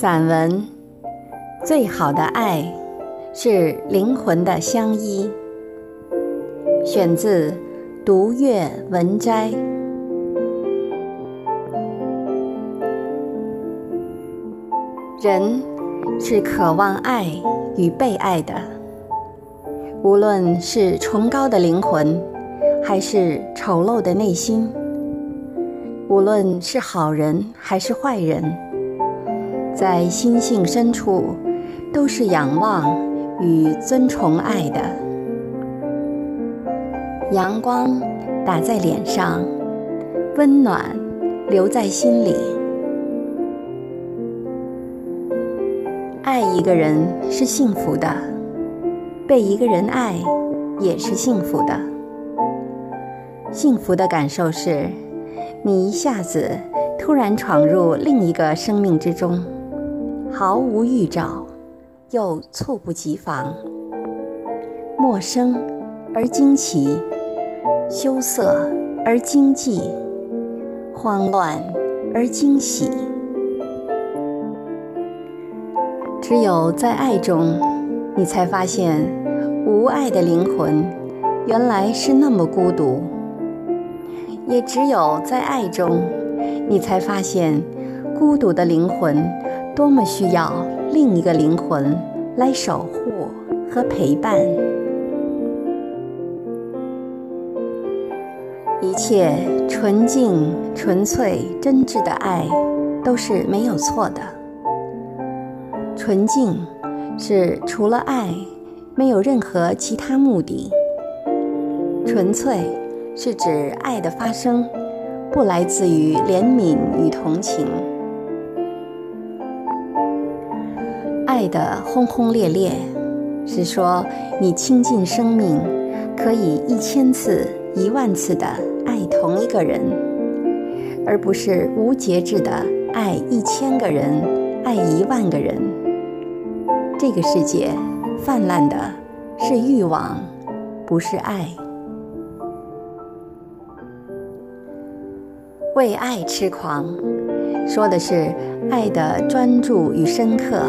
散文《最好的爱是灵魂的相依》，选自《读月文摘》。人是渴望爱与被爱的，无论是崇高的灵魂，还是丑陋的内心；无论是好人还是坏人，在心性深处，都是仰望与尊崇爱的。阳光打在脸上，温暖留在心里。爱一个人是幸福的，被一个人爱也是幸福的。幸福的感受是，你一下子突然闯入另一个生命之中，毫无预兆，又猝不及防，陌生而惊奇，羞涩而惊悸，慌乱而惊喜。只有在爱中，你才发现无爱的灵魂原来是那么孤独；也只有在爱中，你才发现孤独的灵魂多么需要另一个灵魂来守护和陪伴。一切纯净、纯粹、真挚的爱都是没有错的。纯净是除了爱，没有任何其他目的。纯粹是指爱的发生不来自于怜悯与同情。爱的轰轰烈烈是说你倾尽生命，可以一千次、一万次的爱同一个人，而不是无节制的爱一千个人、爱一万个人。这个世界泛滥的是欲望，不是爱。为爱痴狂，说的是爱的专注与深刻，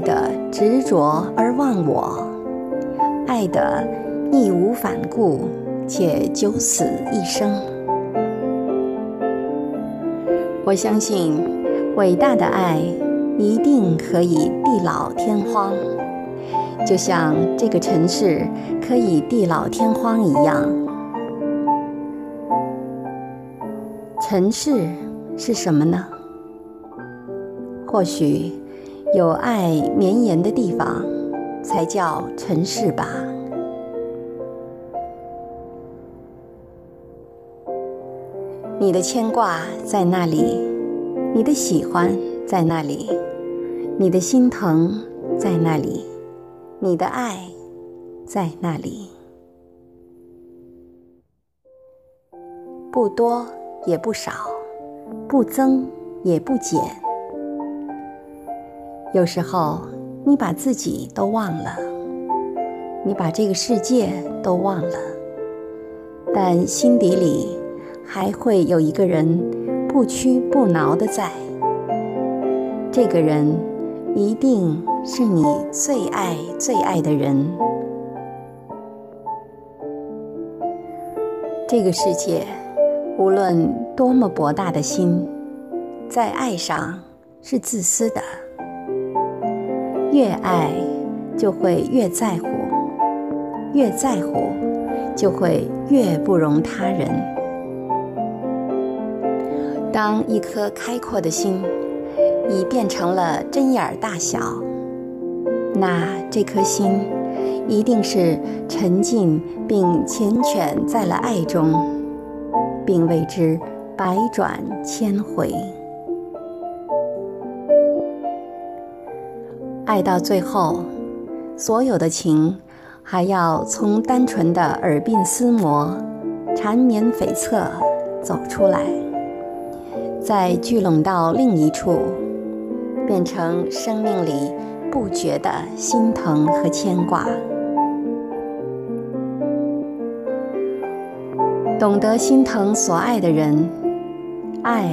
的执着而忘我，爱的义无反顾且九死一生。我相信伟大的爱。一定可以地老天荒，就像这个城市可以地老天荒一样。城市是什么呢？或许有爱绵延的地方才叫城市吧。你的牵挂在那里，你的喜欢在那里。你的心疼在那里，你的爱在那里，不多也不少，不增也不减。有时候你把自己都忘了，你把这个世界都忘了，但心底里还会有一个人不屈不挠的在，这个人。一定是你最爱最爱的人。这个世界，无论多么博大的心，在爱上是自私的。越爱，就会越在乎；越在乎，就会越不容他人。当一颗开阔的心。已变成了针眼儿大小，那这颗心一定是沉浸并缱绻在了爱中，并为之百转千回。爱到最后，所有的情还要从单纯的耳鬓厮磨、缠绵悱恻走出来，再聚拢到另一处。变成生命里不绝的心疼和牵挂。懂得心疼所爱的人，爱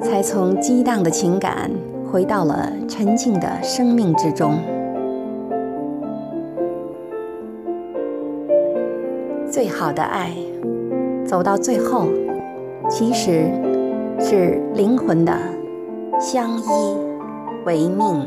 才从激荡的情感回到了沉静的生命之中。最好的爱，走到最后，其实是灵魂的相依为命。